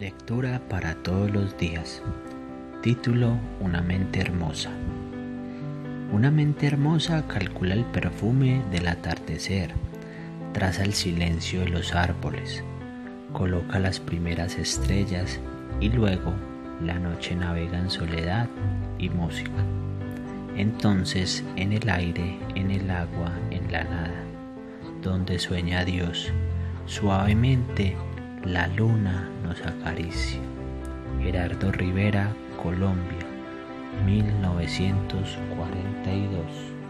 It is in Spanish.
Lectura para todos los días. Título Una mente hermosa. Una mente hermosa calcula el perfume del atardecer, traza el silencio de los árboles, coloca las primeras estrellas y luego la noche navega en soledad y música. Entonces en el aire, en el agua, en la nada, donde sueña Dios, suavemente la luna nos acaricia. Gerardo Rivera, Colombia, 1942.